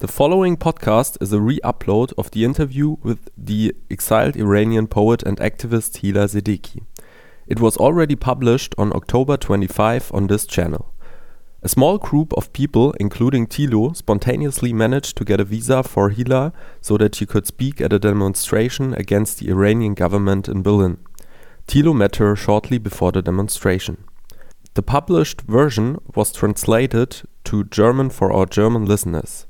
The following podcast is a re upload of the interview with the exiled Iranian poet and activist Hila Sedighi. It was already published on October 25 on this channel. A small group of people, including Tilo, spontaneously managed to get a visa for Hila so that she could speak at a demonstration against the Iranian government in Berlin. Tilo met her shortly before the demonstration. The published version was translated to German for our German listeners.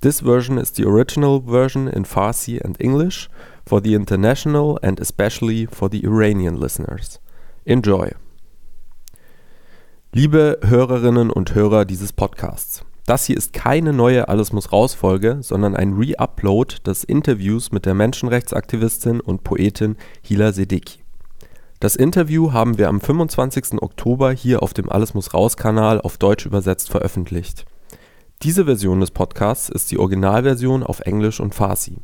This version is the original version in Farsi and English for the international and especially for the Iranian listeners. Enjoy. Liebe Hörerinnen und Hörer dieses Podcasts. Das hier ist keine neue Alles muss raus Folge, sondern ein Re-Upload des Interviews mit der Menschenrechtsaktivistin und Poetin Hila Sedeki. Das Interview haben wir am 25. Oktober hier auf dem Alles muss raus Kanal auf Deutsch übersetzt veröffentlicht. Diese Version des Podcasts ist die Originalversion auf Englisch und Farsi.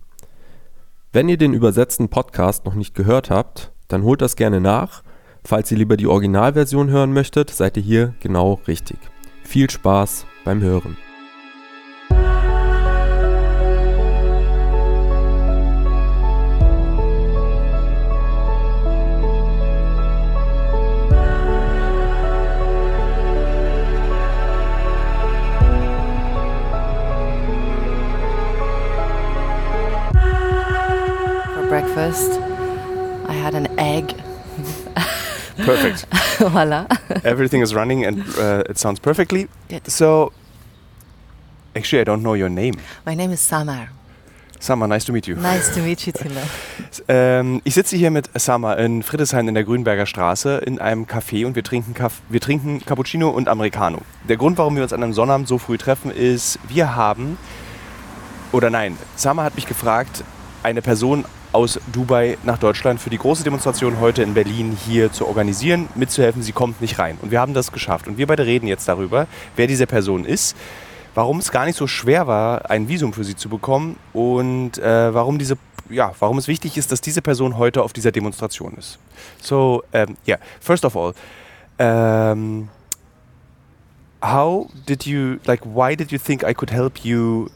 Wenn ihr den übersetzten Podcast noch nicht gehört habt, dann holt das gerne nach. Falls ihr lieber die Originalversion hören möchtet, seid ihr hier genau richtig. Viel Spaß beim Hören. Breakfast. I had an egg. Perfect. Voila. Everything is running and uh, it sounds perfectly. Good. So, actually, I don't know your name. My name is Samar. Sama, nice to meet you. Nice to meet you, Tilo. Ähm, ich sitze hier mit Sama in Friedrichshain in der Grünberger Straße in einem Café und wir trinken, Kaff wir trinken Cappuccino und Americano. Der Grund, warum wir uns an einem Sonnabend so früh treffen, ist, wir haben, oder nein, Sama hat mich gefragt, eine Person aus Dubai nach Deutschland für die große Demonstration heute in Berlin hier zu organisieren, mitzuhelfen. Sie kommt nicht rein. Und wir haben das geschafft. Und wir beide reden jetzt darüber, wer diese Person ist, warum es gar nicht so schwer war, ein Visum für sie zu bekommen und äh, warum diese ja, warum es wichtig ist, dass diese Person heute auf dieser Demonstration ist. So, um, yeah, first of all, um, how did you, like, why did you think I could help you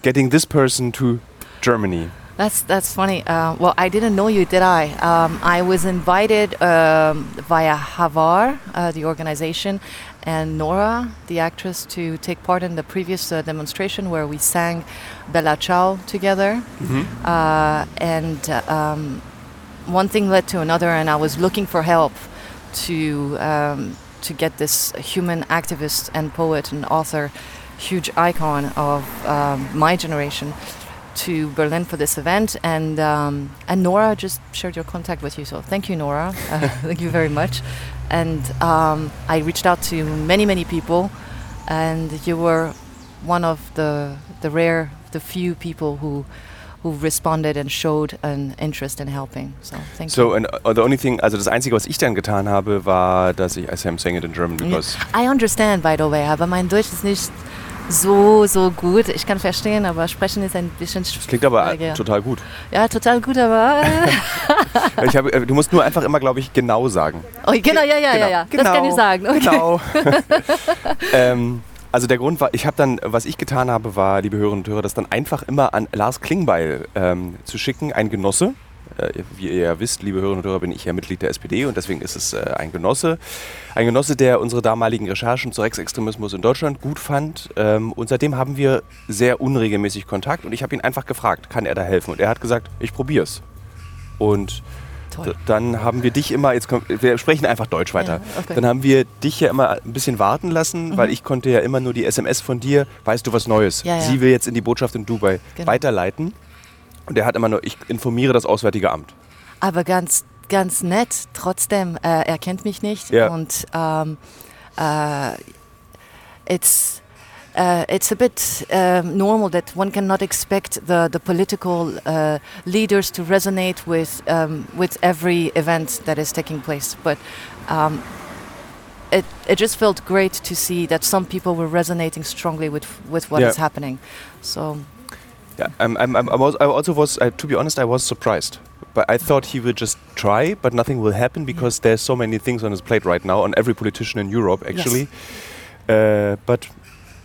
getting this person to Germany? That's that's funny. Uh, well, I didn't know you, did I? Um, I was invited um, via Hawar, uh, the organization, and Nora, the actress, to take part in the previous uh, demonstration where we sang Bella Ciao together. Uh, and um, one thing led to another, and I was looking for help to um, to get this human activist and poet and author, huge icon of um, my generation, to Berlin for this event. And um, and Nora just shared your contact with you, so thank you, Nora. Uh, thank you very much. And um, I reached out to many many people, and you were one of the the rare, the few people who who responded and showed an interest in helping. So thank So, you. and uh, the only thing, also das Einzige, was ich dann getan habe, war, dass ich, I say I'm saying it in German because I understand, by the way, aber mein Deutsch ist nicht so, so gut. Ich kann verstehen, aber sprechen ist ein bisschen das klingt aber total gut. Ja, total gut, aber. Ich habe, äh, du musst nur einfach immer, glaube ich, genau sagen. oh, genau, ja, ja, ja, ja. Das kann ich sagen. Okay. Genau. ähm, also der Grund war, ich habe dann, was ich getan habe, war, liebe Hörerinnen und Hörer, das dann einfach immer an Lars Klingbeil ähm, zu schicken, ein Genosse. Äh, wie ihr ja wisst, liebe Hörerinnen und Hörer, bin ich ja Mitglied der SPD und deswegen ist es äh, ein Genosse. Ein Genosse, der unsere damaligen Recherchen zu Rechtsextremismus in Deutschland gut fand. Ähm, und seitdem haben wir sehr unregelmäßig Kontakt und ich habe ihn einfach gefragt, kann er da helfen? Und er hat gesagt, ich probier's. Und Toll. D- Dann haben wir dich immer, jetzt kommt, wir sprechen einfach Deutsch weiter. Ja, okay. Dann haben wir dich ja immer ein bisschen warten lassen, Mhm. weil ich konnte ja immer nur die SMS von dir, weißt du was Neues? Ja, ja. Sie will jetzt in die Botschaft in Dubai Genau. weiterleiten. Und er hat immer nur, ich informiere das Auswärtige Amt. Aber ganz, ganz nett. Trotzdem, äh, er kennt mich nicht. Ja. Und ähm, äh, it's, uh, it's a bit um, normal that one cannot expect the, the political uh, leaders to resonate with, um, with every event that is taking place. But um, it, it just felt great to see that some people were resonating strongly with, with what is Yeah. happening. So Yeah, I'm, I'm, I'm, I was- I also was, uh, to be honest, I was surprised. But I thought he would just try, but nothing will happen because there's so many things on his plate right now, on every politician in Europe, actually. Uh, but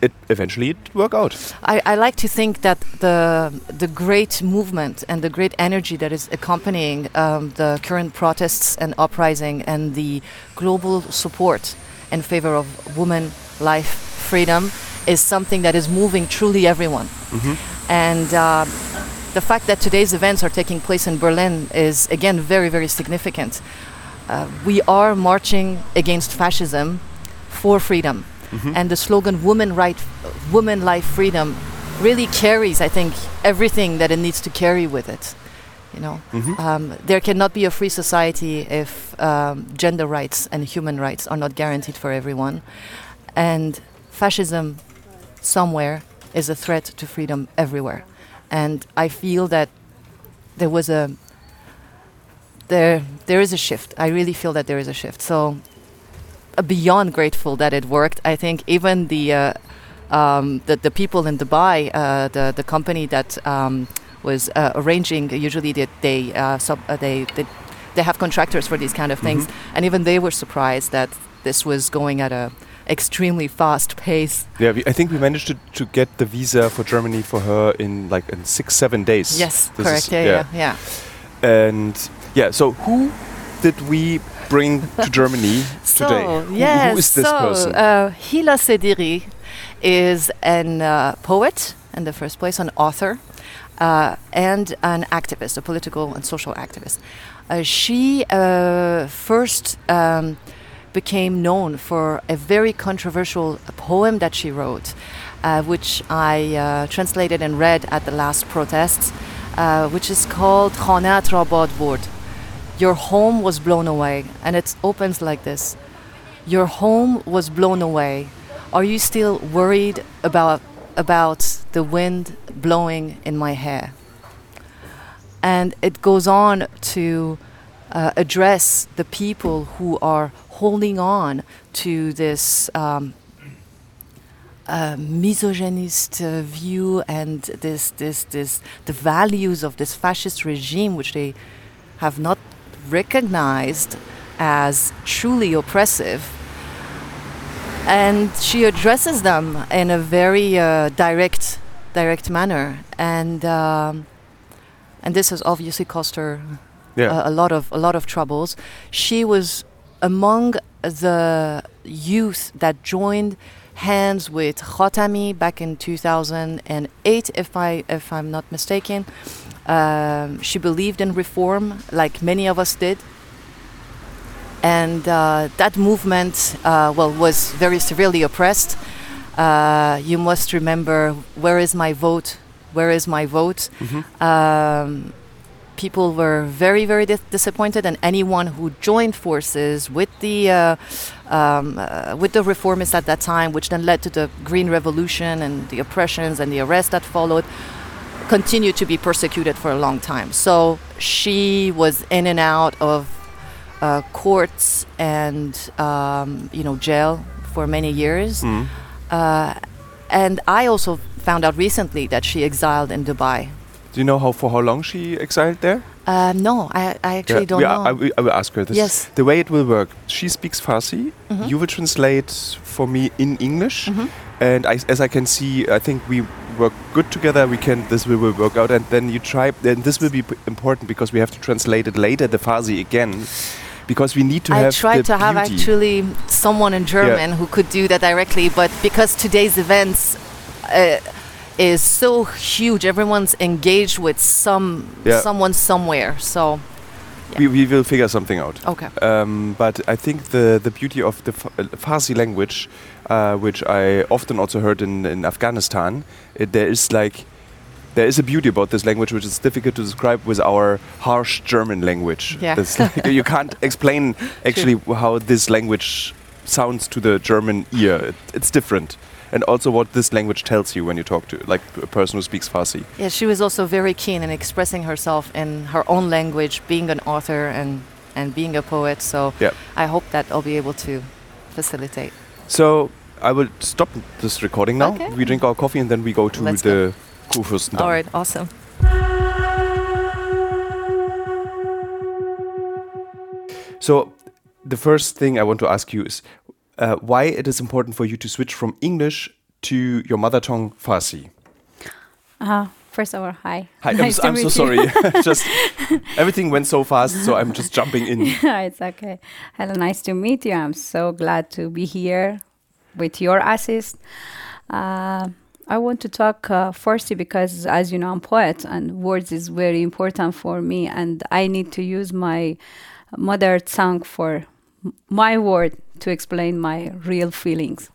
it eventually it worked out. I, I like to think that the the great movement and the great energy that is accompanying um, the current protests and uprising and the global support in favor of women, life, freedom is something that is moving truly everyone. And uh, the fact that today's events are taking place in Berlin is again very very significant. Uh, we are marching against fascism for freedom and the slogan "Woman Right, Woman Life, Freedom" really carries, I think, everything that it needs to carry with it. You know, um, there cannot be a free society if um, gender rights and human rights are not guaranteed for everyone, and fascism somewhere is a threat to freedom everywhere. And I feel that there was a there there is a shift. I really feel that there is a shift. So uh, beyond grateful that it worked. I think even the uh, um, the, the people in Dubai, uh, the the company that um, was uh, arranging, usually they they, uh, sub, uh, they they they have contractors for these kind of things, and even they were surprised that this was going at a extremely fast pace. Yeah, we, I think we managed to, to get the visa for Germany for her in like in six seven days. Yes, This correct. is- yeah, yeah, yeah. And yeah, so who did we bring to Germany today? Who- yes, who is this so, person? Uh, Hila Sedighi is an uh, poet in the first place, an author, uh, and an activist, a political and social activist. Uh, she uh, first um, became known for a very controversial poem that she wrote, uh, which I uh, translated and read at the last protests, uh, which is called Khanat Rabad. Your home was blown away, and it opens like this. Your home was blown away. Are you still worried about about the wind blowing in my hair? And it goes on to uh, address the people who are holding on to this um, uh, misogynist uh, view and this, this, this, the values of this fascist regime, which they have not recognized as truly oppressive. And she addresses them in a very uh, direct, direct manner, and um, and this has obviously cost her yeah. a, a lot of a lot of troubles. She was among the youth that joined hands with Khatami back in 2008, if I if I'm not mistaken. Um, she believed in reform, like many of us did, and uh, that movement, uh, well, was very severely oppressed. Uh, you must remember, where is my vote? Where is my vote? Um, people were very, very dis- disappointed, and anyone who joined forces with the uh, um, uh, with the reformists at that time, which then led to the Green Revolution and the oppressions and the arrests that followed, continued to be persecuted for a long time. So she was in and out of uh, courts and um, you know jail for many years. Uh, and I also found out recently that she exiled in Dubai. Do you know how for how long she exiled there? Uh, no, I, I actually Yeah, don't yeah, know. I, will- I will ask her this. Yes. The way it will work, she speaks Farsi. Mhm. You will translate for me in English, Mhm. and I, as I can see, I think we work good together. We can. This will, will work out, and then you try. Then this will be p- important because we have to translate it later, the Farsi again, because we need to I have. tried to have actually someone in German who could do that directly, but because today's events uh, is so huge, everyone's engaged with some Yeah. someone somewhere. So We, we will figure something out. okay, Um, but I think the, the beauty of the uh, Farsi language, uh, which I often also heard in, in Afghanistan, it, there is like there is a beauty about this language which is difficult to describe with our harsh German language. Yeah. Like, you can't explain actually how this language sounds to the German ear. It, it's different. And also what this language tells you when you talk to like a person who speaks Farsi. yeah, she was also very keen in expressing herself in her own language, being an author and and being a poet. So Yeah. I hope that I'll be able to facilitate. So I will stop this recording now. Okay. We drink our coffee and then we go to Let's the Kurfürstendamm. All right, awesome. So, the first thing I want to ask you is uh, why it is important for you to switch from English to your mother tongue Farsi. Uh, first of all, hi. Hi, Nice I'm, I'm so sorry. just everything went so fast, so I'm just jumping in. it's okay. Hello, nice to meet you. I'm so glad to be here with your assist. Uh, I want to talk uh, firstly because, as you know, I'm poet, and words is very important for me, and I need to use my mother tongue for m- my word to explain my real feelings.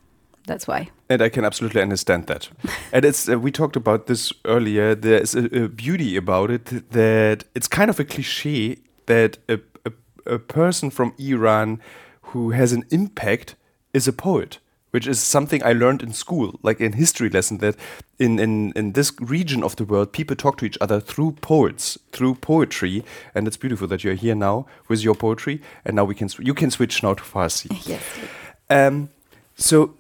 That's why. And I can absolutely understand that. and it's uh, we talked about this earlier. There's a, a beauty about it that it's kind of a cliche that a, a, a person from Iran who has an impact is a poet, which is something I learned in school, like in history lesson. That in in in this region of the world, people talk to each other through poets, through poetry, and it's beautiful that you're here now with your poetry. And now we can you can switch now to Farsi. Yes. Um, so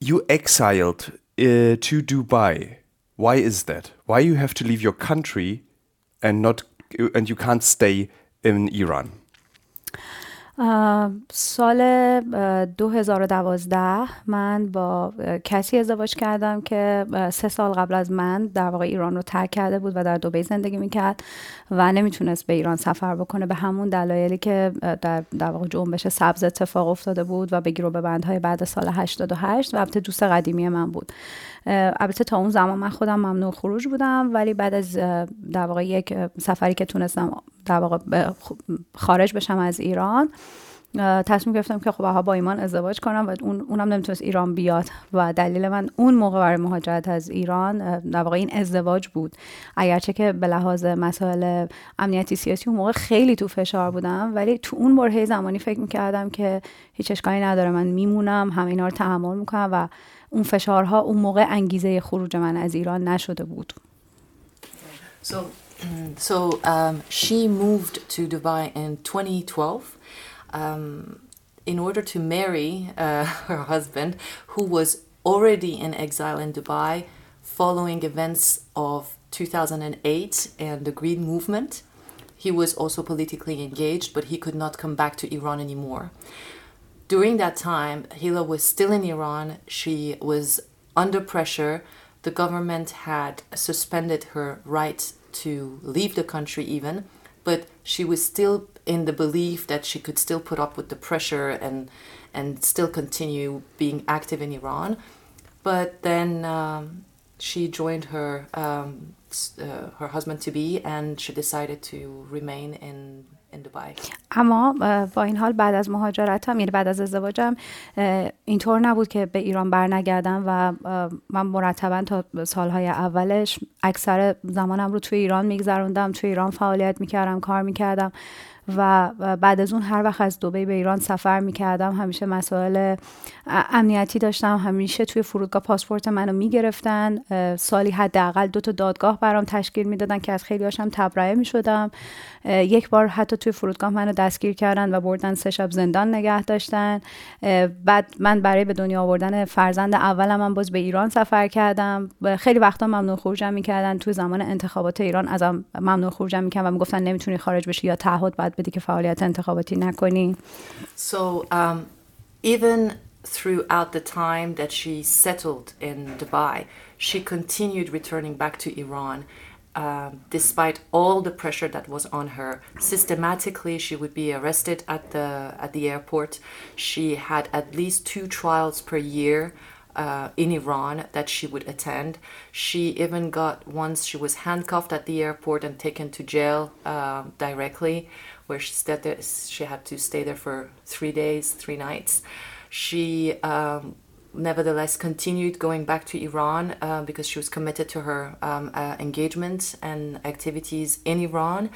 you exiled uh, to Dubai. Why is that? Why you have to leave your country and not and you can't stay in Iran? سال اه، 2012 من با کسی ازدواج کردم که سه سال قبل از من در واقع ایران رو ترک کرده بود و در دبی زندگی می‌کرد و نمی‌تونست به ایران سفر بکنه به همون دلایلی که در, در واقع جنبش سبز اتفاق افتاده بود و بگیر و به بندهای بعد سال 88 و البته دوست قدیمی من بود. البته تا اون زمان من خودم ممنوع خروج بودم ولی بعد از در واقع یک سفری که تونستم در واقع خارج بشم از ایران تصمیم گرفتم که خب با ایمان ازدواج کنم و اون اونم نمی‌تونست ایران بیاد و دلیل من اون موقع برای مهاجرت از ایران در واقع این ازدواج بود. اگرچه که به لحاظ مسائل امنیتی سیاسی اون موقع خیلی تو فشار بودم ولی تو اون برهه زمانی فکر می‌کردم که هیچ اشکالی نداره من میمونم همه اینا رو تحمل می‌کنم و اون فشارها اون موقع انگیزه خروج من از ایران نشده بود. So um, she moved to Dubai in 2012 um, in order to marry uh, her husband, who was already in exile in Dubai following events of 2008 and the Green Movement. He was also politically engaged, but he could not come back to Iran anymore. During that time, Hila was still in Iran. She was under pressure. The government had suspended her right to leave the country, even, but she was still in the belief that she could still put up with the pressure and and still continue being active in Iran. But then um, she joined her um, uh, her husband to be, and she decided to remain in in Dubai. اما با این حال بعد از مهاجرتم یعنی بعد از ازدواجم اینطور نبود که به ایران برنگردم و من مرتبا تا سالهای اولش اکثر زمانم رو توی ایران میگذروندم توی ایران فعالیت می‌کردم کار می‌کردم و بعد از اون هر وقت از دبی به ایران سفر می‌کردم همیشه مسائل امنیتی داشتم همیشه توی فرودگاه پاسپورت منو می‌گرفتن. سالی حداقل دو تا دادگاه برام تشکیل می‌دادن که از خیلی هاشم تبرئه می‌شدم. یک بار حتی توی فرودگاه منو دستگیر کردن و بردن سه شب زندان نگه داشتن. بعد من برای به دنیا آوردن فرزند اولم من باز به ایران سفر کردم. خیلی وقتا ممنوع خروجم می‌کردن. توی زمان انتخابات ایران ازم ممنوع خروجم می‌کردن و می‌گفتن نمی‌تونی خارج بشی یا تعهد باید بدی که فعالیت انتخاباتی نکنی So um, even throughout the time that she settled in Dubai, she continued returning back to Iran. Um, despite all the pressure that was on her, systematically she would be arrested at the at the airport. She had at least two trials per year uh, in Iran that she would attend. She even got once she was handcuffed at the airport and taken to jail um, directly, where she stayed there. She had to stay there for three days, three nights. She um, nevertheless continued going back to Iran uh, because she was committed to her um, uh, engagement and activities in Iran.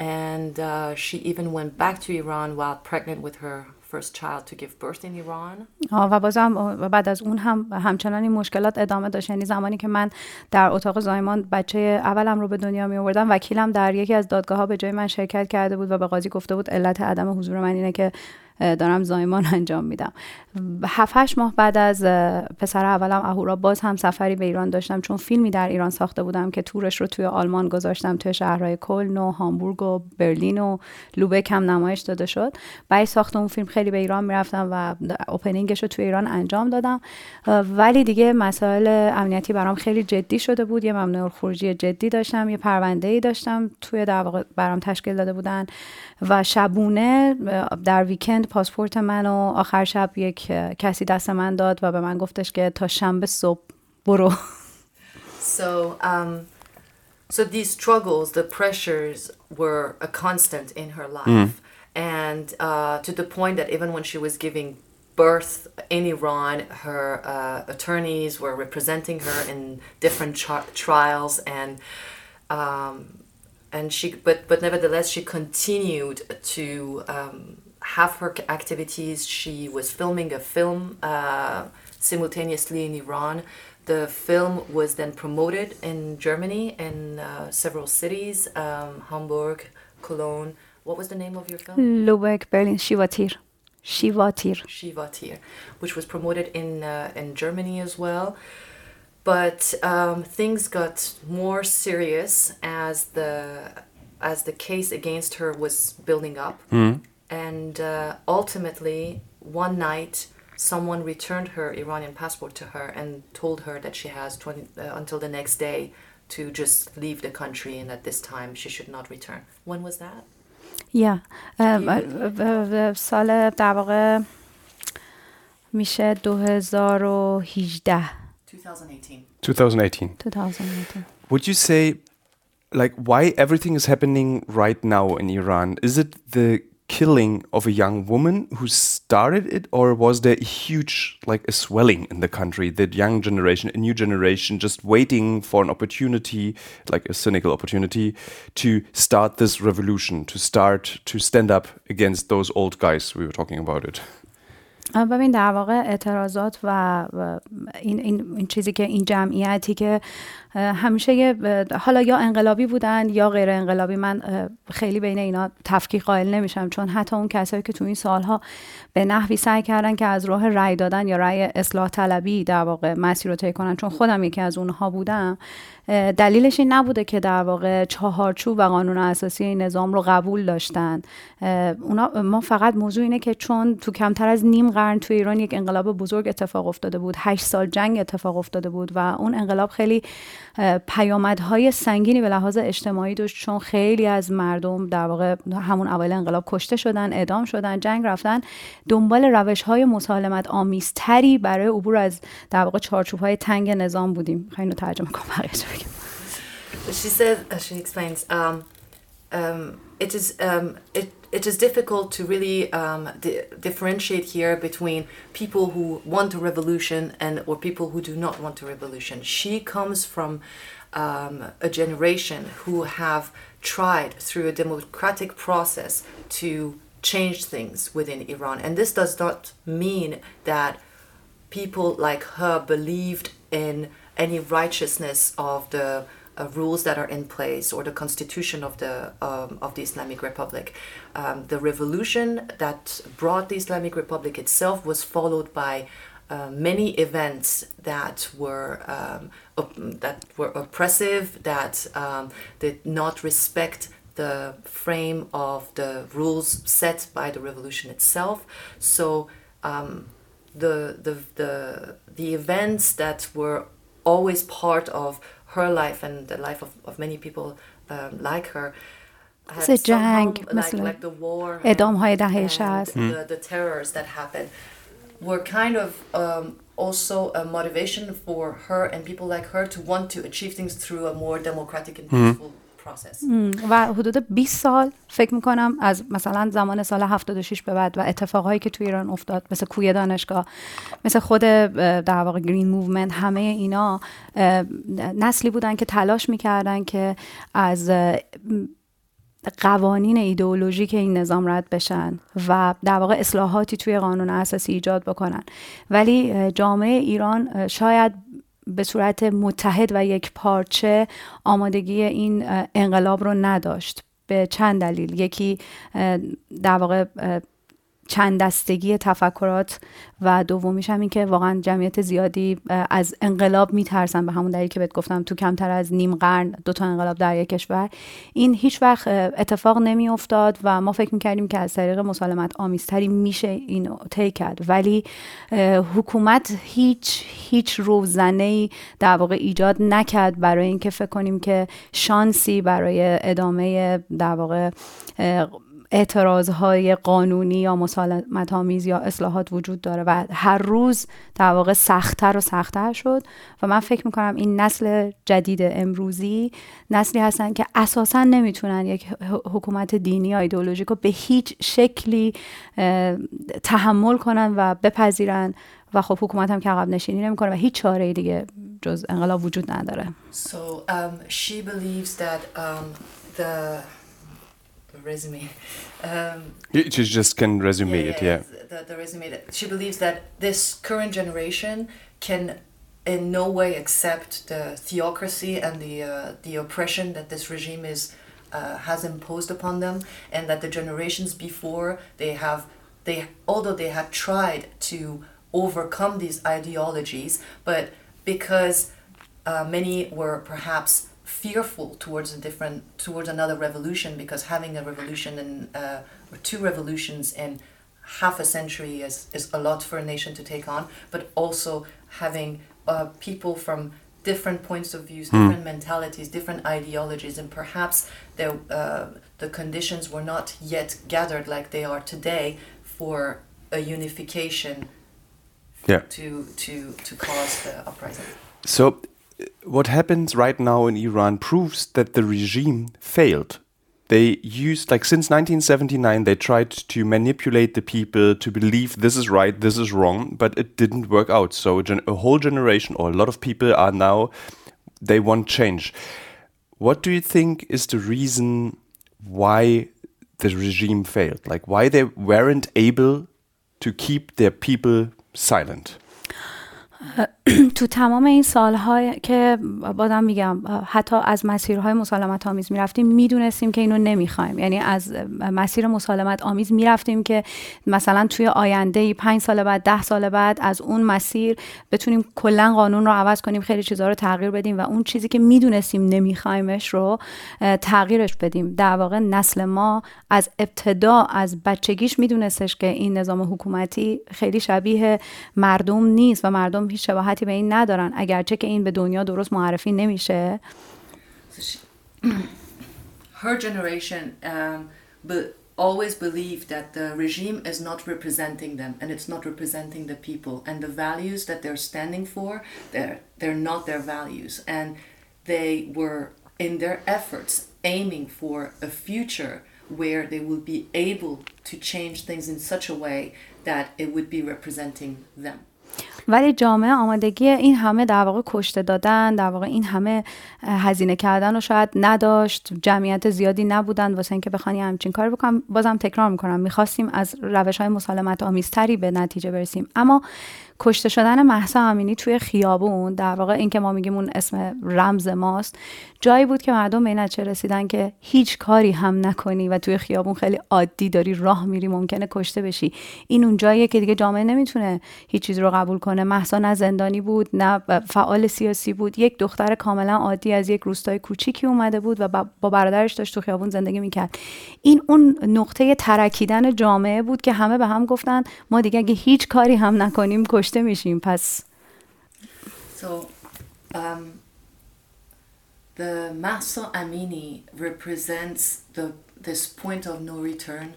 And uh, she even went back to Iran while pregnant with her first child to give birth in Iran. آه، و بازم آه، بعد از اون هم همچنان این مشکلات ادامه داشت یعنی زمانی که من در اتاق زایمان بچه اولم رو به دنیا می آوردم وکیلم در یکی از دادگاه ها به جای من شرکت کرده بود و به قاضی گفته بود علت عدم حضور من اینه که دارم زایمان انجام میدم. هفت ماه بعد از پسر اولم اهورا باز هم سفری به ایران داشتم چون فیلمی در ایران ساخته بودم که تورش رو توی آلمان گذاشتم توی شهرهای کلن و هامبورگ و برلین و لوبک هم نمایش داده شد. بعد ساخت اون فیلم خیلی به ایران می‌رفتم و اوپنینگش رو توی ایران انجام دادم. ولی دیگه مسائل امنیتی برام خیلی جدی شده بود. یه ممنوع خروجی جدی داشتم یه پرونده ای داشتم توی در برام تشکیل داده بودن. و شبونه در ویکند پاسپورت منو آخر شب یک کسی دست من داد و به من گفتش که تا شنبه صبح برو So um, so these struggles, the pressures were a constant in her life, mm. and uh, to the point that even when she was giving birth in Iran, her uh, attorneys were representing her in different trials, and um, and she, but but nevertheless, she continued to um, have her activities. She was filming a film uh, simultaneously in Iran. The film was then promoted in Germany in uh, several cities, um, Hamburg, Cologne. What was the name of your film? Lübeck, Berlin, Shivatir. Shivatir. Shivatir, which was promoted in uh, in Germany as well. But um, things got more serious as the as the case against her was building up. Mm. And uh, ultimately, one night, someone returned her Iranian passport to her and told her that she has 20, uh, until the next day to just leave the country and at this time she should not return. When was that? یا سال در واقع میشه 2018 2018. 2018. 2018 Would you say, like, why everything is happening right now in Iran? Is it the killing of a young woman who started it, or was there a huge, like, a swelling in the country? That young generation, a new generation, just waiting for an opportunity, like a cynical opportunity, to start this revolution, to start to stand up against those old guys we were talking about it. ببین در واقع اعتراضات و این, این, این چیزی که این جمعیتی که همیشه حالا یا انقلابی بودن یا غیر انقلابی. من خیلی بین اینا تفکیک قائل نمیشم چون حتی اون کسایی که تو این سالها به نحوی سعی کردن که از راه رأی دادن یا رأی اصلاح طلبی در واقع مسیر رو طی کنن چون خودم یکی از اونها بودم دلیلش این نبوده که در واقع چهارچوب و قانون اساسی این نظام رو قبول داشتن. اونا ما فقط موضوع اینه که چون تو کمتر از نیم قرن تو ایران یک انقلاب بزرگ اتفاق افتاده بود هشت سال جنگ اتفاق افتاده بود و اون انقلاب خیلی پیامدهای سنگینی به لحاظ اجتماعی داشت چون خیلی از مردم در واقع همون اول انقلاب کشته شدن اعدام شدن جنگ رفتن. دنبال روش های مسالمت آمیزتری برای عبور از در واقع چارچوب های تنگ نظام بودیم. خیلی ترجمه کنم؟ بگم She said, she explains, um, um, it is um, it it is difficult to really um, di- differentiate here between people who want a revolution and or people who do not want a revolution. She comes from um, a generation who have tried through a democratic process to change things within Iran, and this does not mean that people like her believed in any righteousness of the uh, rules that are in place or the constitution of the um, of the Islamic Republic. Um, the revolution that brought the Islamic Republic itself was followed by uh, many events that were um, op- that were oppressive, that um, did not respect the frame of the rules set by the revolution itself. So um, the, the the the events that were always part of her life and the life of, of many people um, like her. somehow, like csehánk, mesela, edom. The, hmm. the terrors that happened were kind of um, also a motivation for her and people like her to want to achieve things through a more democratic and hmm. peaceful mm. Process. و حدود 20 سال فکر می‌کنم از مثلا زمان سال 76 به بعد و اتفاقهایی که تو ایران افتاد مثل کوی دانشگاه مثل خود در واقع گرین موومنت همه اینا نسلی بودن که تلاش می‌کردن که از قوانین ایدئولوژیک این نظام رد بشن و در واقع اصلاحاتی توی قانون اساسی ایجاد بکنن ولی جامعه ایران شاید به صورت متحد و یک پارچه آمادگی این انقلاب رو نداشت. به چند دلیل. یکی در واقع چند دستگی تفکرات و دومیش هم این که واقعا جمعیت زیادی از انقلاب میترسن به همون دلیل که بهت گفتم تو کمتر از نیم قرن دو تا انقلاب در یک کشور. این هیچ وقت اتفاق نمیافتاد و ما فکر می‌کردیم که از طریق مسالمت آمیزتری میشه این طی کرد. ولی حکومت هیچ هیچ روزنه ای در واقع ایجاد نکرد برای اینکه فکر کنیم که شانسی برای ادامه در واقع های قانونی یا مسالمت آمیز یا اصلاحات وجود داره و هر روز در واقع سختتر و سختتر شد و من فکر می‌کنم این نسل جدید امروزی نسلی هستن که اساسا نمی‌تونن یک حکومت دینی یا ایدئولوژیک رو به هیچ شکلی تحمل کنن و بپذیرن و خب حکومت هم که عقب نشینی نمی‌کنه و هیچ چاره دیگه جز انقلاب وجود نداره. So um, she believes that um, the resume. Um, you just can resume yeah, it, yeah. The, the resume. That she believes that this current generation can in no way accept the theocracy and the uh, the oppression that this regime is uh, has imposed upon them, and that the generations before they have they although they had tried to overcome these ideologies, but because uh, many were perhaps fearful towards a different towards another revolution because having a revolution in uh, or two revolutions in half a century is, is a lot for a nation to take on but also having uh, people from different points of views mm. different mentalities different ideologies and perhaps the, uh, the conditions were not yet gathered like they are today for a unification yeah. to, to, to cause the uprising so what happens right now in Iran proves that the regime failed. They used, like, since 1979, they tried to manipulate the people to believe this is right, this is wrong, but it didn't work out. So, a whole generation or a lot of people are now, they want change. What do you think is the reason why the regime failed? Like, why they weren't able to keep their people silent? تو تمام این سالهای که بازم میگم حتی از مسیرهای مسالمت آمیز می‌رفتیم می‌دونستیم که اینو نمی‌خوایم. یعنی از مسیر مسالمت آمیز می‌رفتیم که مثلا توی آینده پنج سال بعد ده سال بعد از اون مسیر بتونیم کلا قانون رو عوض کنیم خیلی چیزها رو تغییر بدیم و اون چیزی که می‌دونستیم نمیخوایمش رو تغییرش بدیم. در واقع نسل ما از ابتدا از بچگیش میدونستش که این نظام حکومتی خیلی شبیه مردم نیست و مردم هیچ شباهتی به این ندارن اگرچه که این به دنیا درست معرفی نمیشه her generation um, but always believe that the regime is not representing them and it's not representing the people and the values that they're standing for they're they're not their values and they were in their efforts aiming for a future where they will be able to change things in such a way that it would be representing them ولی جامعه آمادگی این همه در واقع کشته دادن در واقع این همه هزینه کردن و شاید نداشت. جمعیت زیادی نبودن. واسه اینکه بخوان همچین کار بکنم بازم تکرار می‌کنم. می‌خواستیم از روش های مسالمت آمیزتری به نتیجه برسیم. اما کشته شدن محسا امینی توی خیابون در واقع این که ما میگیم اون اسم رمز ماست جایی بود که مردم به چه رسیدن که هیچ کاری هم نکنی و توی خیابون خیلی عادی داری راه میری ممکنه کشته بشی. این اون جاییه که دیگه جامعه نمی‌تونه هیچ چیز رو قبول محسا نه زندانی بود نه فعال سیاسی بود. یک دختر کاملا عادی از یک روستای کوچیکی اومده بود و با برادرش داشت تو خیابون زندگی می‌کرد. این اون نقطه ترکیدن جامعه بود که همه به هم گفتن ما دیگه اگه هیچ کاری هم نکنیم کشته میشیم. پس so, um, the Mahsa Amini represents the this point of no return,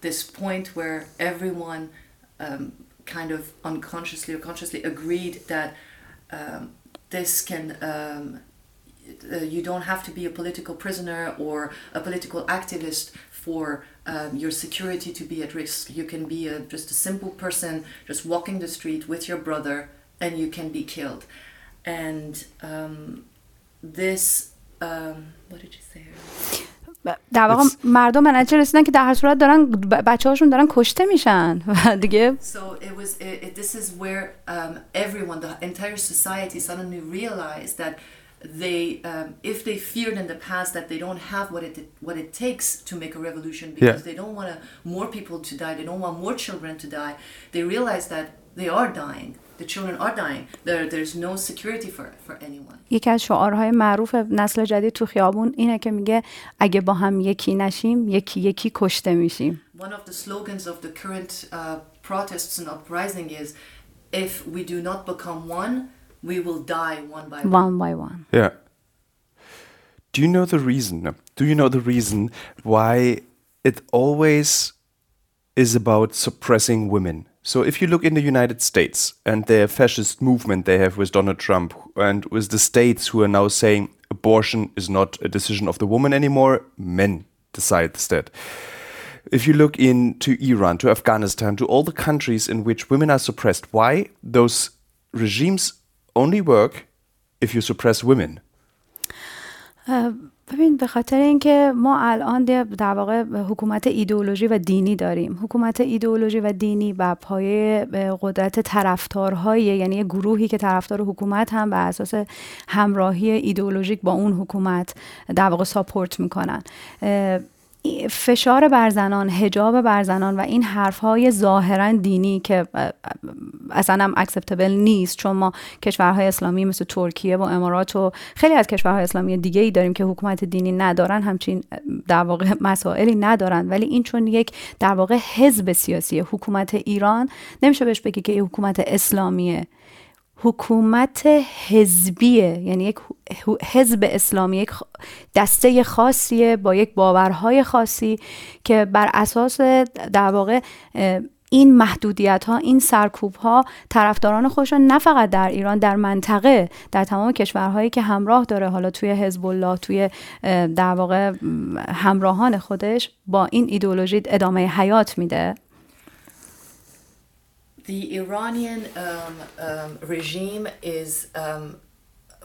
this point where everyone um, kind of unconsciously or consciously agreed that um, this can um, uh, you don't have to be a political prisoner or a political activist for um, your security to be at risk. You can be a, just a simple person just walking the street with your brother and you can be killed. And um, this, what did you say? در واقع مردم به نتیجه رسیدن که در هر صورت دارن بچه هاشون دارن کشته میشن و دیگه So it was it, it, this is where um, everyone the entire society suddenly realized that they um, if they feared in the past that they don't have what it what it takes to make a revolution because Yeah. they don't want more people to die they don't want more children to die they realize that they are dying the children are dying there there's no security for for anyone یکی از شعارهای معروف نسل جدید تو خیابون اینه که میگه اگه با هم یکی نشیم یکی یکی کشته میشیم one of the slogans of the current uh, protests and uprising is if we do not become one we will die one by one one by one Yeah. Do you know the reason? Do you know the reason why it always is about suppressing women? So if you look in the United States and their fascist movement they have with Donald Trump and with the states who are now saying abortion is not a decision of the woman anymore, men decide instead. If you look into Iran, to Afghanistan, to all the countries in which women are suppressed, why those regimes only work if you suppress women? Uh, ببین به خاطر اینکه ما الان در واقع حکومت ایدئولوژی و دینی داریم. حکومت ایدئولوژی و دینی بر پایه قدرت طرفدارهای یعنی گروهی که طرفدار حکومت هم بر اساس همراهی ایدئولوژیک با اون حکومت در واقع ساپورت می‌کنن. فشار بر زنان هجاب بر زنان و این حرف های ظاهرا دینی که اصلا هم اکسپتبل نیست. چون ما کشورهای اسلامی مثل ترکیه و امارات و خیلی از کشورهای اسلامی دیگه ای داریم که حکومت دینی ندارن همچین در واقع مسائلی ندارن. ولی این چون یک در واقع حزب سیاسی حکومت ایران نمیشه بهش بگی که یه حکومت اسلامیه. حکومت حزبیه. یعنی یک حزب اسلامی یک دسته خاصیه با یک باورهای خاصی که بر اساس در واقع این محدودیت ها این سرکوب ها طرفداران خودشون نه فقط در ایران در منطقه در تمام کشورهایی که همراه داره. حالا توی حزب الله توی در واقع همراهان خودش با این ایدئولوژی ادامه حیات میده. The Iranian um, um, regime is um,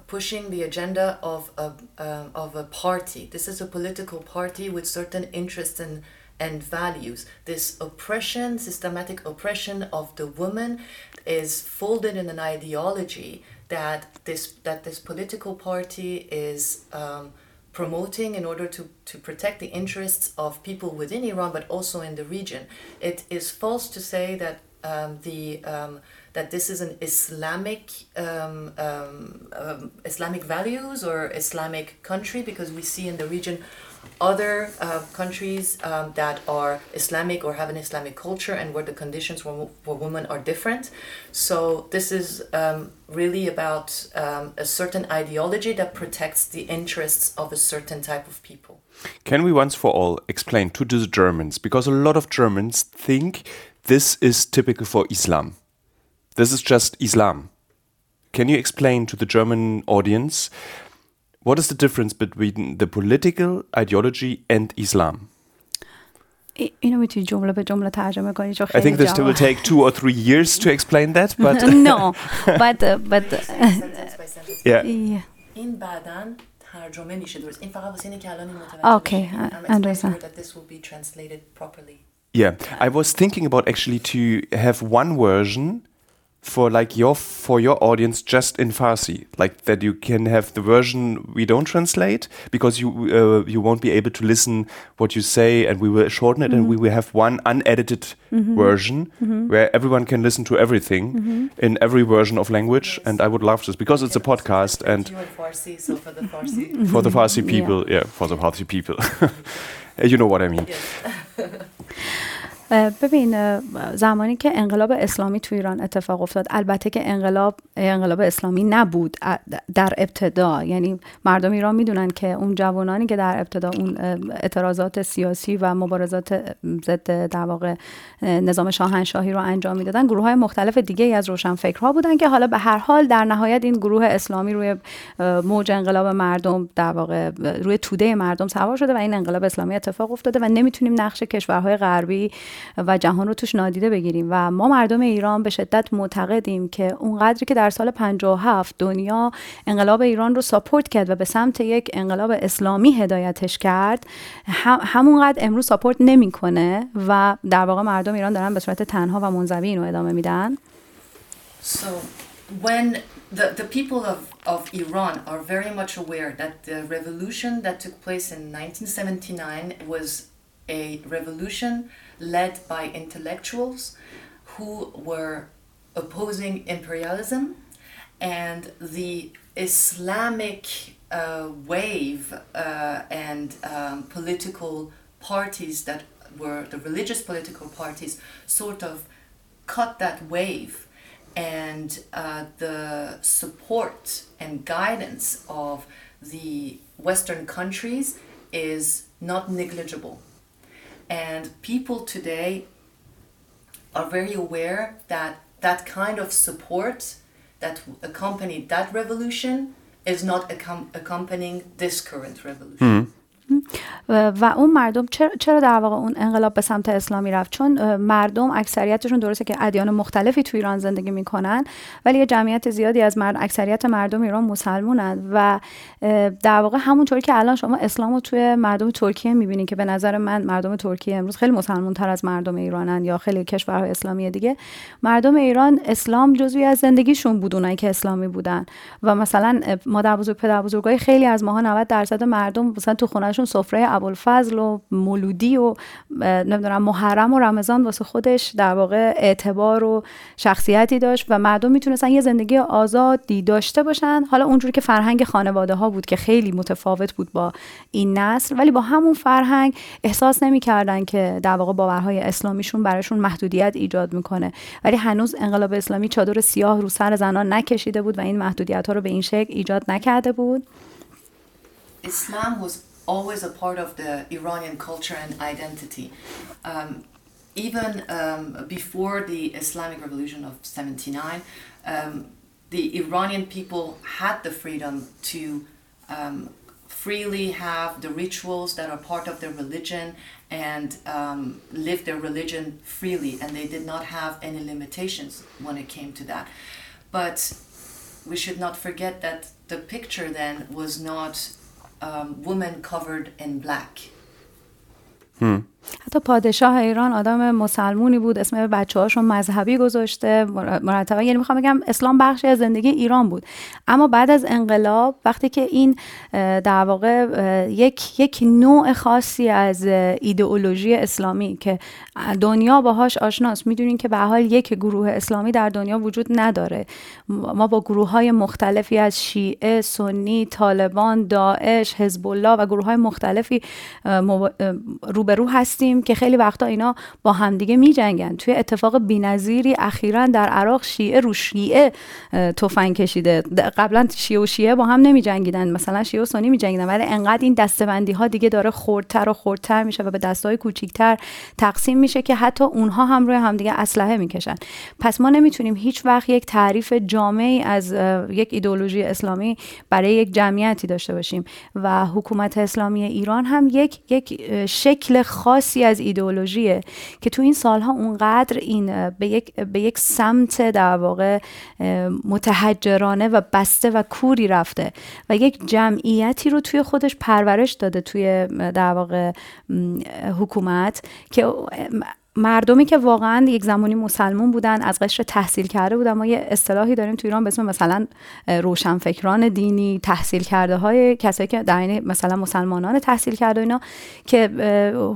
pushing the agenda of a, um, of a party. This is a political party with certain interests and, and values. This oppression, systematic oppression of the woman, is folded in an ideology that this that this political party is um, promoting in order to, to protect the interests of people within Iran, but also in the region. It is false to say that um, the um, that this is an Islamic um, um, um, Islamic values or Islamic country because we see in the region other uh, countries that are Islamic or have an Islamic culture and where the conditions for, for women are different. So this is really about a certain ideology that protects the interests of a certain type of people. Can we once for all explain to the Germans? Because a lot of Germans think this is typical for Islam. This is just Islam. Can you explain to the German audience what is the difference between the political ideology and Islam? ای- اینو میتونی جمله به جمله ترجمه کنی چون I خیلی think this will جواب- take two or three years to explain that, but no but but sentence by sentence. yeah. yeah. این بعداً ترجمه میشه درست این فقط واسه اینه که الان این متوجه Okay, بشین. I I'm explaining understand. her that this will be translated properly. yeah, I was thinking about actually to have one version for like your for your audience just in Farsi, like that you can have the version we don't translate because you uh, you won't be able to listen what you say, and we will shorten it, and we mm-hmm. will have one unedited mm-hmm. version mm-hmm. where everyone can listen to everything in every version of language, and I would love this because it's a podcast and You Farsi, so for the Farsi. for the Farsi Yeah. people, yeah, for the Farsi people, you know what I mean. yes. ببین زمانی که انقلاب اسلامی تو ایران اتفاق افتاد البته که انقلاب انقلاب اسلامی نبود در ابتدا. یعنی مردم ایران می‌دونن که اون جوانانی که در ابتدا اون اعتراضات سیاسی و مبارزات ضد در واقع نظام شاهنشاهی رو انجام می‌دادن گروه های مختلف دیگه از روشنفکرها بودن که حالا به هر حال در نهایت این گروه اسلامی روی موج انقلاب مردم در واقع روی توده مردم سوار شده و این انقلاب اسلامی اتفاق افتاده و نمی‌تونیم نقش کشورهای غربی و جهان رو توش نادیده بگیریم. و ما مردم ایران به شدت معتقدیم که اونقدری که در سال 57 دنیا انقلاب ایران رو ساپورت کرد و به سمت یک انقلاب اسلامی هدایتش کرد هم همونقدر امروز ساپورت نمی‌کنه و در واقع مردم ایران دارن به صورت تنها و منزوی اینو ادامه میدن. So when the, the people of, of Iran are very much aware that the revolution that took place in 1979 was a revolution led by intellectuals who were opposing imperialism and the Islamic uh, wave uh, and um, political parties that were the religious political parties sort of cut that wave and uh, the support and guidance of the Western countries is not negligible. And people today are very aware that that kind of support that accompanied that revolution is not accom- accompanying this current revolution. Hmm. و اون مردم چرا, چرا در واقع اون انقلاب به سمت اسلامی رفت؟ چون مردم اکثریتشون درسته که ادیان مختلفی تو ایران زندگی می‌کنن ولی یه جمعیت زیادی از مرد اکثریت مردم ایران مسلمونن و در واقع همونطوری که الان شما اسلام رو توی مردم ترکیه می‌بینین که به نظر من مردم ترکیه امروز خیلی مسلمون تر از مردم ایرانن یا خیلی کشورهای اسلامی دیگه مردم ایران اسلام جزوی از زندگیشون بود اونایی که اسلامی بودن. و مثلا مادر بزرگ پدر بزرگای خیلی از ماها 90 درصد مردم مثلا تو خونهشون سفره ابوالفضل و مولودی و نمی‌دونم محرم و رمضان واسه خودش در واقع اعتبار و شخصیتی داشت و مردم می‌تونستن یه زندگی آزادی داشته باشن. حالا اونجوری که فرهنگ خانواده ها بود که خیلی متفاوت بود با این نسل ولی با همون فرهنگ احساس نمی‌کردن که در واقع باورهای اسلامیشون براشون محدودیت ایجاد می‌کنه. ولی هنوز انقلاب اسلامی چادر سیاه رو سر زنان نکشیده بود و این محدودیت ها رو به این شکل ایجاد نکرده بود. Islam was always a part of the Iranian culture and identity. Um, even um, before the Islamic Revolution of 79, um, the Iranian people had the freedom to um, freely have the rituals that are part of their religion and um, live their religion freely, and they did not have any limitations when it came to that. But we should not forget that the picture then was not um, woman covered in black. Hmm. حتی پادشاه ایران آدم مسلمونی بود اسم بچه هاشون مذهبی گذاشته مرتبا یعنی می‌خوام بگم اسلام بخشی از زندگی ایران بود. اما بعد از انقلاب وقتی که این در واقع یک یک نوع خاصی از ایدئولوژی اسلامی که دنیا باهاش آشناست می‌دونین که به حال یک گروه اسلامی در دنیا وجود نداره. ما با گروه های مختلفی از شیعه سنی طالبان داعش حزب الله و گروه های مختلفی روبرو هست هستیم که خیلی وقتا اینا با همدیگه می جنگن توی اتفاق بینظیری اخیرا در عراق شیعه رو شیعه تفنگ کشیده. قبلا شیعه و شیعه با هم نمی جنگیدن مثلا شیعه و سنی می جنگیدن ولی انقدر این دستبندی ها دیگه داره خردتر و خردتر میشه و به دستای کوچیکتر تقسیم میشه که حتی اونها هم روی همدیگه اسلحه می‌کشن. پس ما نمی‌تونیم هیچ وقت یک تعریف جامعی از یک ایدولوژی اسلامی برای یک جمعیتی داشته باشیم. و حکومت اسلامی ایران هم یک یک شکل خاص خاصی از ایدئولوژیه که تو این سالها اونقدر این به یک, به یک سمت در واقع متحجرانه و بسته و کوری رفته و یک جمعیتی رو توی خودش پرورش داده توی در واقع حکومت که مردمی که واقعا یک زمانی مسلمون بودن از قشر تحصیل کرده بودن. ما یه اصطلاحی داریم تو ایران به اسم مثلا روشنفکران دینی تحصیل کرده های کسایی که در این مثلا مسلمانان تحصیل کرده اینا که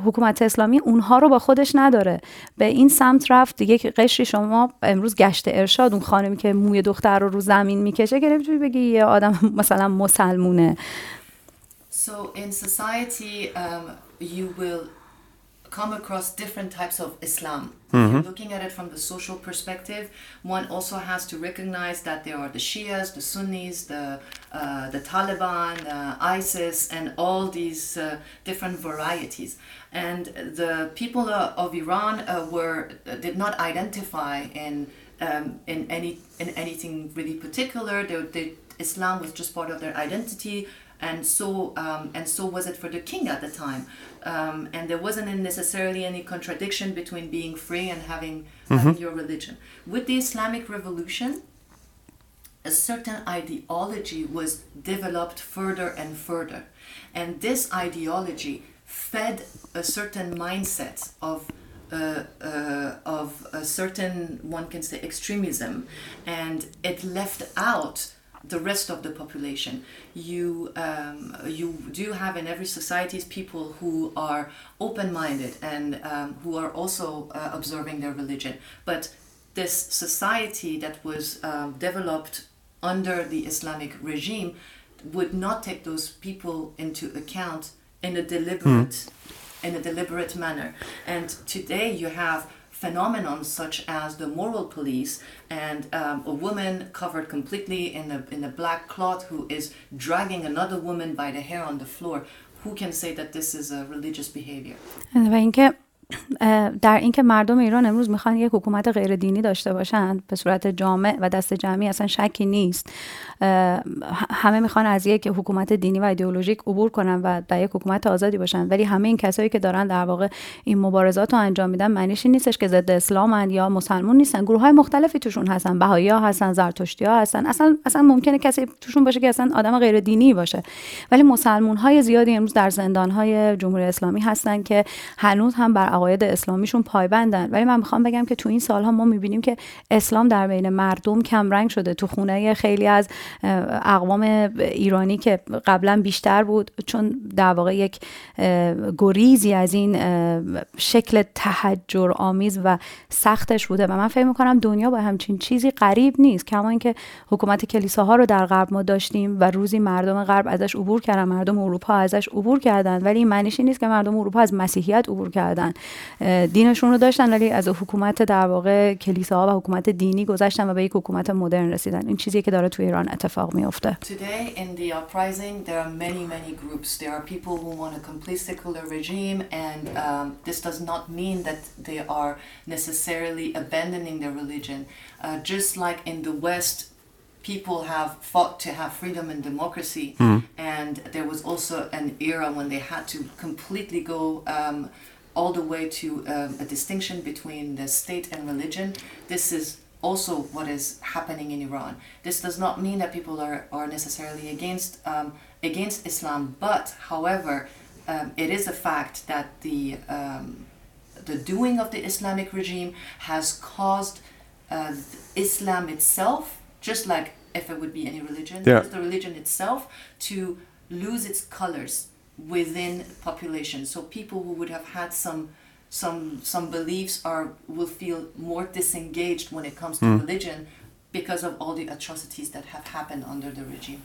حکومت اسلامی اونها رو با خودش نداره. به این سمت رفت. یک قشری شما امروز گشت ارشاد اون خانمی که موی دختر رو رو زمین می‌کشه که بگی یه آدم مثلا مسلمونه. So in society um, you will come across different types of Islam. Mm-hmm. Looking at it from the social perspective, one also has to recognize that there are the Shias, the Sunnis, the uh, the Taliban, the ISIS, and all these uh, different varieties. And the people uh, of Iran uh, were did not identify in um, in any in anything really particular. They, they, Islam was just part of their identity and so um, and so was it for the king at the time. Um, and there wasn't necessarily any contradiction between being free and having, mm-hmm. having your religion. With the islamic revolution a certain ideology was developed further and further. And this ideology fed a certain mindset of uh, uh, of a certain, one can say, extremism, and it left out the rest of the population. You um, you do have in every society people who are open-minded and um, who are also uh, observing their religion. But this society that was um, developed under the Islamic regime would not take those people into account in a deliberate in a deliberate manner. And today you have phenomenon such as the moral police and um, a woman covered completely in a, in a black cloth who is dragging another woman by the hair on the floor. Who can say that this is a religious behavior? And در اینکه مردم ایران امروز می‌خوان یک حکومت غیر دینی داشته باشند به صورت جامع و دست جمعی اصلا شکی نیست. همه می‌خوان از یک حکومت دینی و ایدئولوژیک عبور کنن و در یک حکومت آزادی باشن. ولی همه این کسایی که دارن در واقع این مبارزات رو انجام میدن معنیش این نیستش که ضد اسلامن یا مسلمون نیستن. گروه های مختلفی توشون هستن. بهایی ها هستن زرتشتی ها هستن. اصلا اصلا ممکنه کسی توشون باشه که اصلا آدم غیر دینی باشه. ولی مسلمون های زیادی امروز در زندان های جمهوری اسلامی هستن که هنوز هم بر عقاید اسلامیشون پایبندن. ولی من می‌خوام بگم که تو این سالها ما می‌بینیم که اسلام در بین مردم کمرنگ شده. تو خونه خیلی از اقوام ایرانی که قبلا بیشتر بود چون در واقع یک گریزی از این شکل تحجر آمیز و سختش بوده. و من فکر می‌کنم دنیا با همچین چیزی غریب نیست. کما اینکه حکومت کلیساها رو در غرب ما داشتیم و روزی مردم غرب ازش عبور کردن مردم اروپا ازش عبور کردن. ولی این معنیش نیست که مردم اروپا از مسیحیت عبور کردن. دینشون رو داشتن ولی از حکومت در واقع کلیساها و حکومت دینی گذشتن و به یک حکومت مدرن رسیدن این چیزیه که داره تو ایران اتفاق میفته Today, in the uprising, there are many, many groups. There are people who want a complete secular regime, and um, this does not mean that they are necessarily abandoning their religion. Uh, just like in the West, people have fought to have freedom and democracy, and there was also an era when they had to completely go. Um, all the way to um, a distinction between the state and religion. This is also what is happening in Iran. This does not mean that people are, are necessarily against um, against Islam, but however, um, it is a fact that the um, the doing of the Islamic regime has caused uh, Islam itself, just like if it would be any religion, Yeah. the religion itself, to lose its colors within population. So people who would have had some some some beliefs are will feel more disengaged when it comes to hmm. religion because of all the atrocities that have happened under the regime.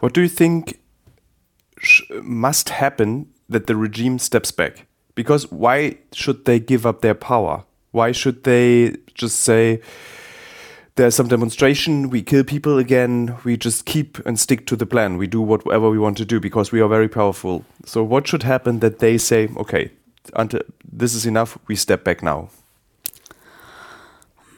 What do you think sh- must happen that the regime steps back? Because why should they give up their power? Why should they just say, there's some demonstration, we kill people again, we just keep and stick to the plan, we do whatever we want to do because we are very powerful. So, what should happen that they say, okay, until this is enough, we step back now?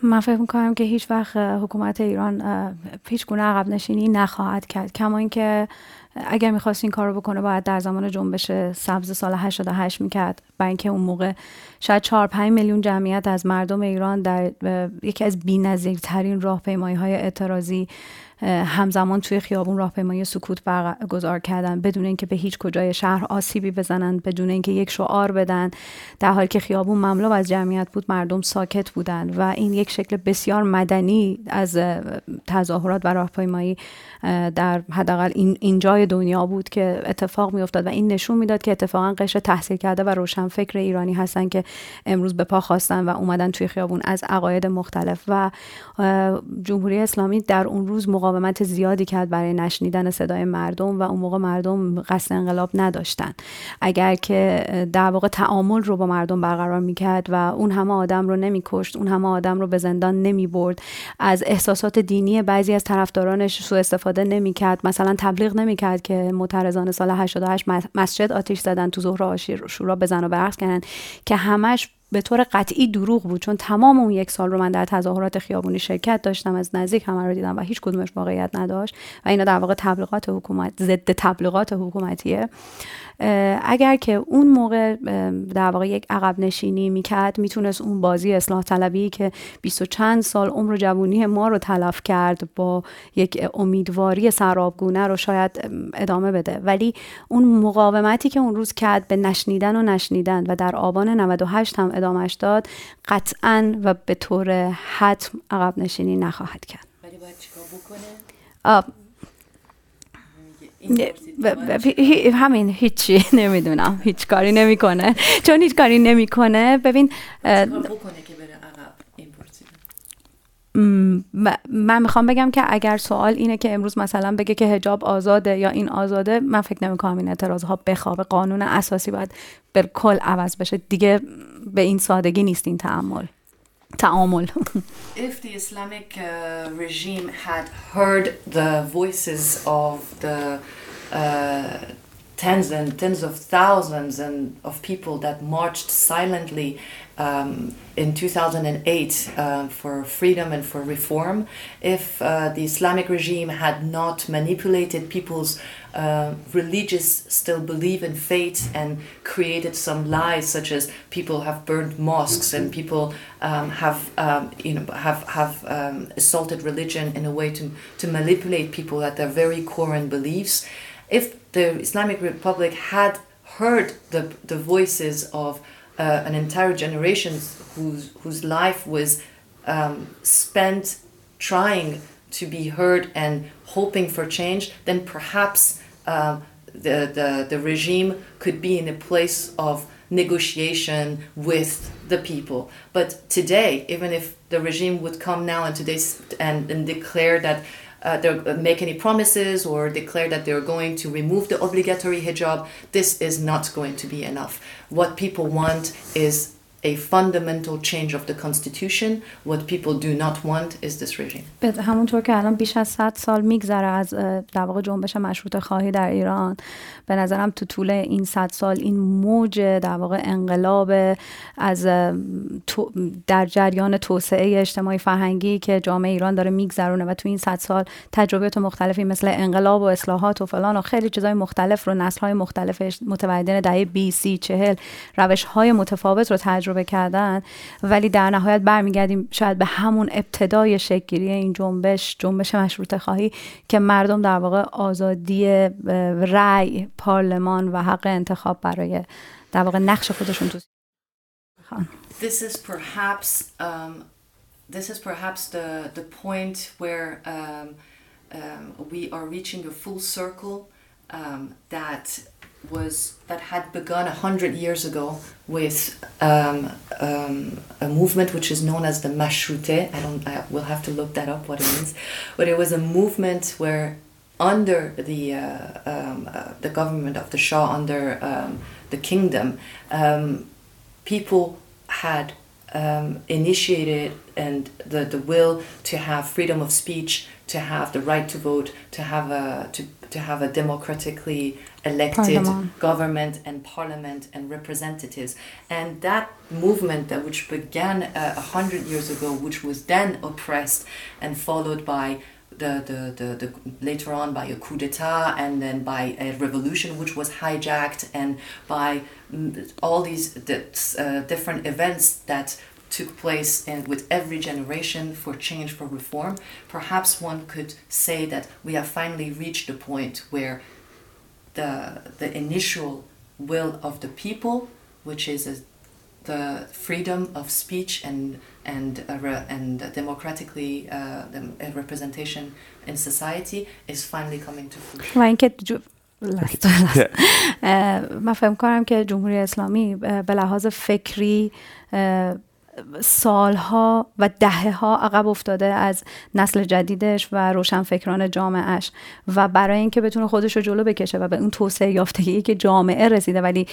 من فکر میکنم که هیچ وقت اه، حکومت ایران اه، هیچ گونه عقب نشینی نخواهد کرد کما اینکه اگر می‌خواست این کار رو بکنه باید در زمان جنبش سبز سال 88 می‌کرد. برای اینکه اون موقع شاید 4 5 میلیون جمعیت از مردم ایران در یکی از بی‌نظیرترین راهپیمایی های اعتراضی همزمان توی خیابون راهپیمایی سکوت برگزار کردن بدون اینکه به هیچ کجای شهر آسیبی بزنن بدون اینکه یک شعار بدن. در حالی که خیابون مملو از جمعیت بود مردم ساکت بودن و این یک شکل بسیار مدنی از اه، تظاهرات و راهپیمایی اه، در حداقل این این جای دنیا بود که اتفاق می افتاد و این نشون می‌داد که اتفاقا قشر تحصیل کرده و روشنفکر ایرانی هستن که امروز به پا خواستن و اومدن توی خیابون از عقاید مختلف. و جمهوری اسلامی در اون روز مقاومت زیادی کرد برای نشنیدن صدای مردم و اون موقع مردم قصد انقلاب نداشتن. اگر که در واقع تعامل رو با مردم برقرار می‌کرد و اون همه آدم رو نمیکشت اون همه آدم رو به زندان نمی برد از احساسات دینی بعضی از طرفدارانش سوء استفاده نمی‌کرد. مثلا تبلیغ نمی‌کرد که معترضان سال 88 مس- مسجد آتیش زدن تو ظهر آشورا بزن و برقص کردن که همش به طور قطعی دروغ بود چون تمام اون یک سال رو من در تظاهرات خیابونی شرکت داشتم از نزدیک همه رو دیدم و هیچ کدومش واقعیت نداشت و اینا در واقع تبلیغات حکومت ضد تبلیغات حکومتیه. اگر که اون موقع در واقع یک عقب نشینی می‌کرد می‌تونست اون بازی اصلاح طلبی که بیست و چند سال عمر جوونی ما رو تلف کرد با یک امیدواری سرابگونه رو شاید ادامه بده. ولی اون مقاومتی که اون روز کرد به نشنیدن و نشنیدن و در آبان 98 هم ادامهش داد قطعا و به طور حتم عقب نشینی نخواهد کرد. ولی باید چیکار بکنه؟ همین هیچی نمی‌دونم هیچ کاری نمی‌کنه. چون هیچ کاری نمی‌کنه. ببین من می‌خوام بگم که اگر سوال اینه که امروز مثلا بگه که هجاب آزاده یا این آزاده من فکر نمی‌کنم این اعتراض ها بخوابه قانون اساسی باید کل عوض بشه. دیگه به این سادگی نیست این تعامل تعامل If the Islamic uh, regime had heard the voices of the uh, tens and tens of thousands and of people that marched silently um, in 2008 uh, for freedom and for reform, if uh, the Islamic regime had not manipulated people's uh, religious still belief in fate and created some lies such as people have burned mosques and people um, have um, you know have have um, assaulted religion in a way to to manipulate people at their very core and beliefs if the Islamic Republic had heard the the voices of uh, an entire generation whose whose life was um, spent trying to be heard and hoping for change, then perhaps uh, the, the the regime could be in a place of negotiation with the people. But today, even if the regime would come now and today and, and declare that uh, uh, make any promises or declare that they're going to remove the obligatory hijab, this is not going to be enough. What people want is a fundamental change of the constitution. What people do not want is this regime. همونطور که الان بیش از 100 سال میگذره از در واقع جنبش مشروط خواهی در ایران به نظرم تو طول این 100 سال این موج در واقع انقلاب از در جریان توسعه اجتماعی فرهنگی که جامعه ایران داره میگذرونه و تو این 100 سال تجربیات مختلفی مثل انقلاب و اصلاحات و فلان و خیلی چیزای مختلف رو نسل های مختلف متولدین دهه 20 30 40 روش های متفاوت رو تجربه تجربه کردن ولی در نهایت برمیگردیم شاید به همون ابتدای شکلگیری این جنبش جنبش مشروط خواهی که مردم در واقع آزادی رأی پارلمان و حق انتخاب برای در واقع نقش خودشون تو This is perhaps um, this is perhaps the the point where um, um, we are reaching a full circle um, that was that had begun a hundred years ago with um, um, a movement which is known as the Mashrute. I don't. I will have to look that up what it means, but it was a movement where under the uh, um, uh, the government of the Shah, under um, the kingdom, um, people had um, initiated and the, the will to have freedom of speech, to have the right to vote, to have a to, to have a democratically elected parliament. government and parliament and representatives. And that movement that which began uh, a uh, hundred years ago, which was then oppressed and followed by the, the, the, the, later on by a coup d'etat and then by a revolution which was hijacked and by mm, all these uh, different events that took place in, with every generation for change for reform perhaps one could say that we have finally reached the point where the, the initial will of the people, which is a, the freedom of speech and and uh, and democratically uh, the representation in society is finally coming to fruition. و اینکه من فهم کنم که جمهوری اسلامی به لحاظ فکری سالها و دهه ها عقب افتاده از نسل جدیدش و روشنفکران جامعهش و برای اینکه بتونه خودش رو جلو بکشه و به اون توسعه یافتگی که جامعه رسیده ولی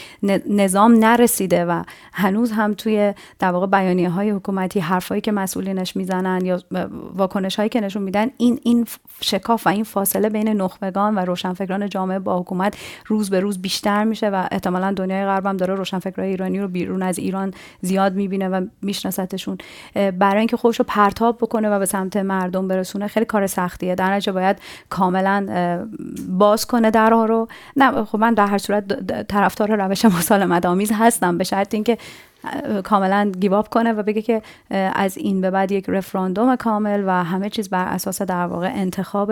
نظام نرسیده و هنوز هم توی در واقع بیانیه های حکومتی حرفایی که مسئولینش می‌زنن یا واکنش هایی که نشون میدن این این شکاف و این فاصله بین نخبگان و روشنفکران جامعه با حکومت روز به روز بیشتر میشه و احتمالا دنیای غرب هم داره روشنفکرای ایرانی رو بیرون از ایران زیاد می‌بینه و میشناستشون. برای اینکه خودش رو پرتاب بکنه و به سمت مردم برسونه خیلی کار سختیه. در نتیجه باید کاملا باز کنه درها رو. نه خب من در هر صورت طرفدار روش مسالمت آمیز هستم. به شرط اینکه کاملا گیواب کنه و بگه که از این به بعد یک رفراندوم کامل و همه چیز بر اساس در واقع انتخاب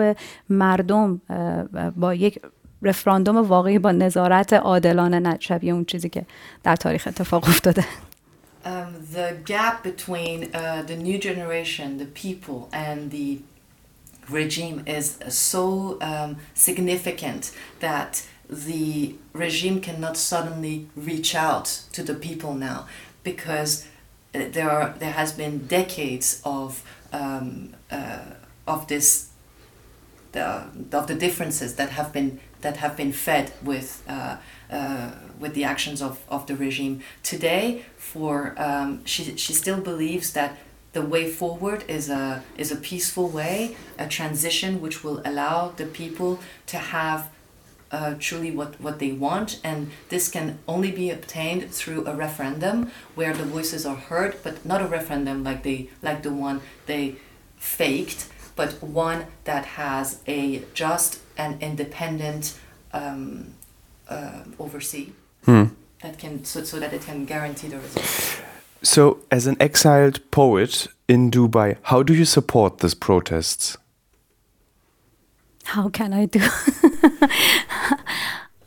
مردم با یک رفراندوم واقعی با نظارت عادلانه نه اون چیزی که در تاریخ اتفاق افتاده. Um, the gap between uh, the new generation, the people, and the regime is so um, significant that the regime cannot suddenly reach out to the people now because uh, there are there has been decades of um, uh, of this the, of the differences that have been that have been fed with uh, uh, with the actions of, of the regime. Today for um, she, she still believes that the way forward is a is a peaceful way a transition which will allow the people to have uh, truly what, what they want, and this can only be obtained through a referendum where the voices are heard, but not a referendum like they like the one they faked, but one that has a just and independent um, uh, oversee hmm. That can so, so that it can guarantee the results. So, as an exiled poet in Dubai, how do you support these protests? How can I do?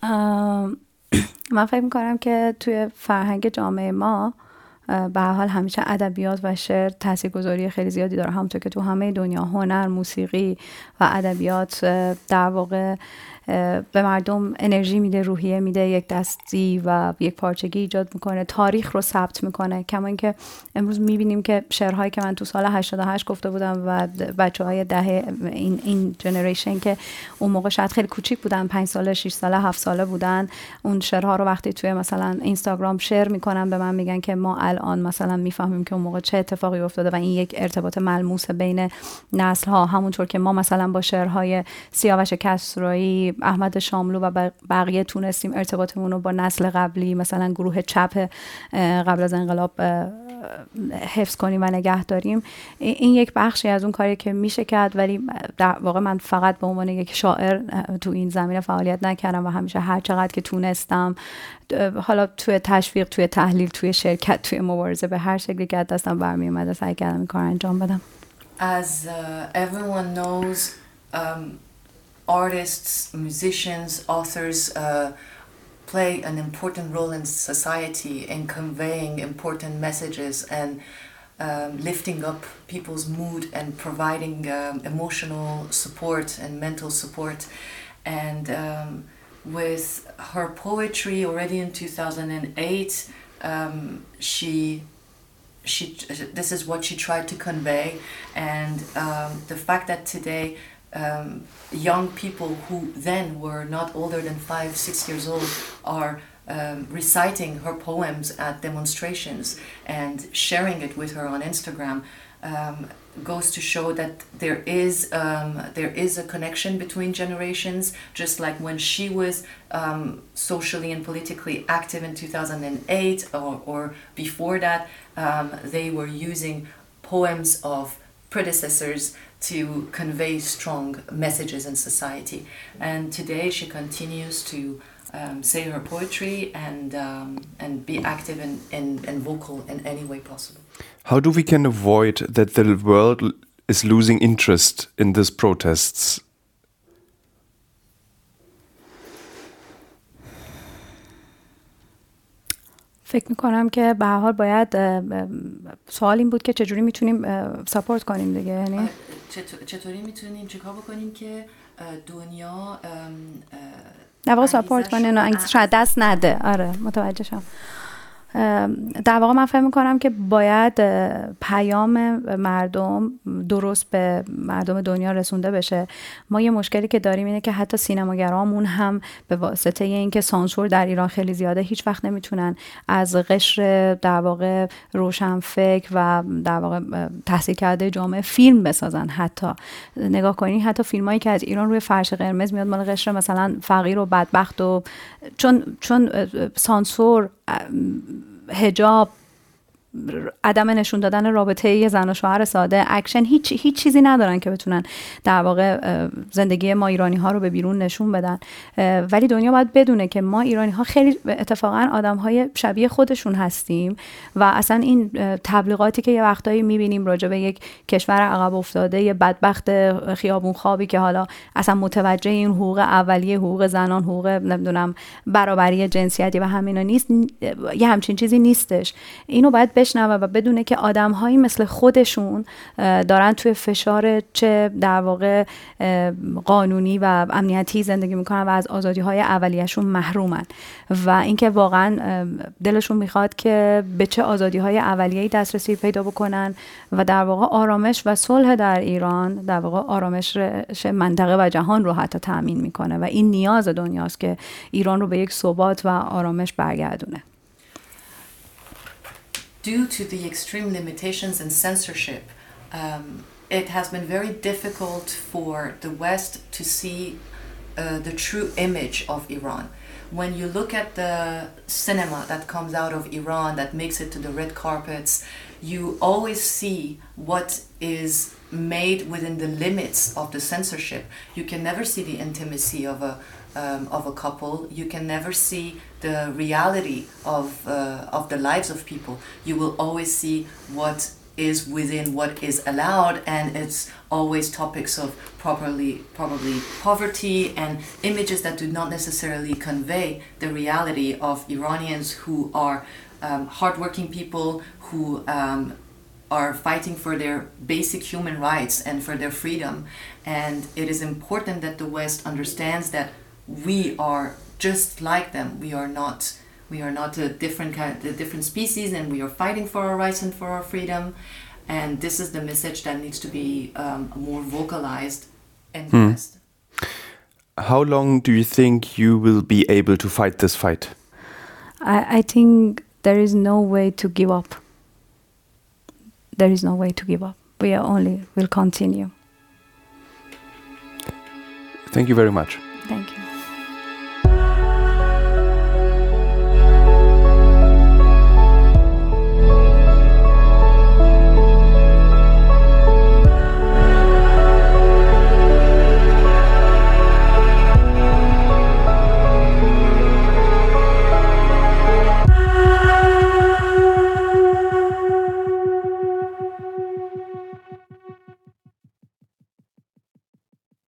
من فکر می‌کنم که توی فرهنگ جامعه ما به حال همیشه ادبیات و شعر تاثیرگذاری خیلی زیادی داره همونطور که تو همه دنیا هنر موسیقی و ادبیات در واقع به مردم انرژی میده روحیه میده یک دستی و یک پارچگی ایجاد می‌کنه. تاریخ رو ثبت می‌کنه. کما اینکه امروز می‌بینیم که شعرهایی که من تو سال 88 گفته بودم و بچه های دهه این این جنریشن که اون موقع شاید خیلی کوچیک بودن 5 ساله 6 ساله 7 ساله بودن اون شعرها رو وقتی توی مثلا اینستاگرام شیر می‌کنن به من میگن که ما الان مثلا می‌فهمیم که اون موقع چه اتفاقی افتاده و این یک ارتباط ملموس بین نسل ها همونطور که ما مثلا با شعرهای سیاوش کسرایی احمد شاملو و بقیه تونستیم ارتباطمون رو با نسل قبلی مثلا گروه چپ قبل از انقلاب حفظ کنیم و نگه داریم. این یک بخشی از اون کاری که میشه کرد ولی در واقع من فقط به عنوان یک شاعر تو این زمینه فعالیت نکردم و همیشه هر چقدر که تونستم حالا توی تشویق توی تحلیل توی شرکت توی مبارزه به هر شکلی که دستم برمی اومده سعی کردم کار انجام بدم. As everyone knows um, artists, musicians, authors uh, play an important role in society in conveying important messages and um, lifting up people's mood and providing um, emotional support and mental support. And um, with her poetry already in 2008, um, she she this is what she tried to convey and um, the fact that today um, young people who then were not older than five, six years old are um, reciting her poems at demonstrations and sharing it with her on Instagram um, goes to show that there is um, there is a connection between generations. Just like when she was um, socially and politically active in 2008 or, or before that, um, they were using poems of predecessors to convey strong messages in society. And today she continues to um, say her poetry and, um, and be active and, and, and vocal in any way possible. How do we can avoid that the world is losing interest in these protests? فکر می‌کنم که به حال باید سوال این بود که چجوری می‌تونیم ساپورت کنیم دیگه یعنی چطوری می‌تونیم؟ چیکار بکنیم که دنیا در واقع ساپورت شاید دست نده. آره متوجه شم. در واقع من فهم می‌کنم که باید پیام مردم درست به مردم دنیا رسونده بشه. ما یه مشکلی که داریم اینه که حتی سینماگرامون هم به واسطه اینکه سانسور در ایران خیلی زیاده هیچ وقت نمی‌تونن از قشر در واقع روشنفکر و در واقع تحصیل کرده جامعه فیلم بسازن حتی. نگاه کنید حتی فیلمایی که از ایران روی فرش قرمز میاد مال قشر مثلا فقیر و بدبخت و چون چون سانسور هجاب عدم نشون دادن رابطه یه زن و شوهر ساده اکشن هیچ هیچ چیزی ندارن که بتونن در واقع زندگی ما ایرانی ها رو به بیرون نشون بدن. ولی دنیا باید بدونه که ما ایرانی ها خیلی اتفاقا آدم های شبیه خودشون هستیم و اصلا این تبلیغاتی که یه وقتایی می‌بینیم راجع به یک کشور عقب افتاده یه بدبخت خیابون خوابی که حالا اصلا متوجه این حقوق اولیه حقوق زنان حقوق نمی‌دونم برابری جنسیتی و همینا نیست یه همچین چیزی نیستش. اینو باید بشنوه و بدونه که آدمهایی مثل خودشون دارن توی فشار چه در واقع قانونی و امنیتی زندگی می‌کنن و از آزادی های اولیهشون محرومن. و اینکه واقعا دلشون می‌خواد که به چه آزادی های اولیه‌ای دسترسی پیدا بکنن و در واقع آرامش و صلح در ایران در واقع آرامش منطقه و جهان رو حتی تأمین می‌کنه. و این نیاز دنیاست که ایران رو به یک ثبات و آرامش برگردونه. Due to the extreme limitations and censorship, um, it has been very difficult for the West to see uh, the true image of Iran. When you look at the cinema that comes out of Iran that makes it to the red carpets, you always see what is made within the limits of the censorship. You can never see the intimacy of a um, of a couple. You can never see the reality of uh, of the lives of people. You will always see what is within what is allowed, and it's always topics of properly probably poverty and images that do not necessarily convey the reality of Iranians who are um, hardworking people who um, are fighting for their basic human rights and for their freedom. And it is important that the West understands that we are just like them. We are not we are not a different kind a different species and we are fighting for our rights and for our freedom. And this is the message that needs to be um, more vocalized in the hmm. How long do you think you will be able to fight this fight? I, I think there is no way to give up there is no way to give up. We are only will continue. Thank you very much.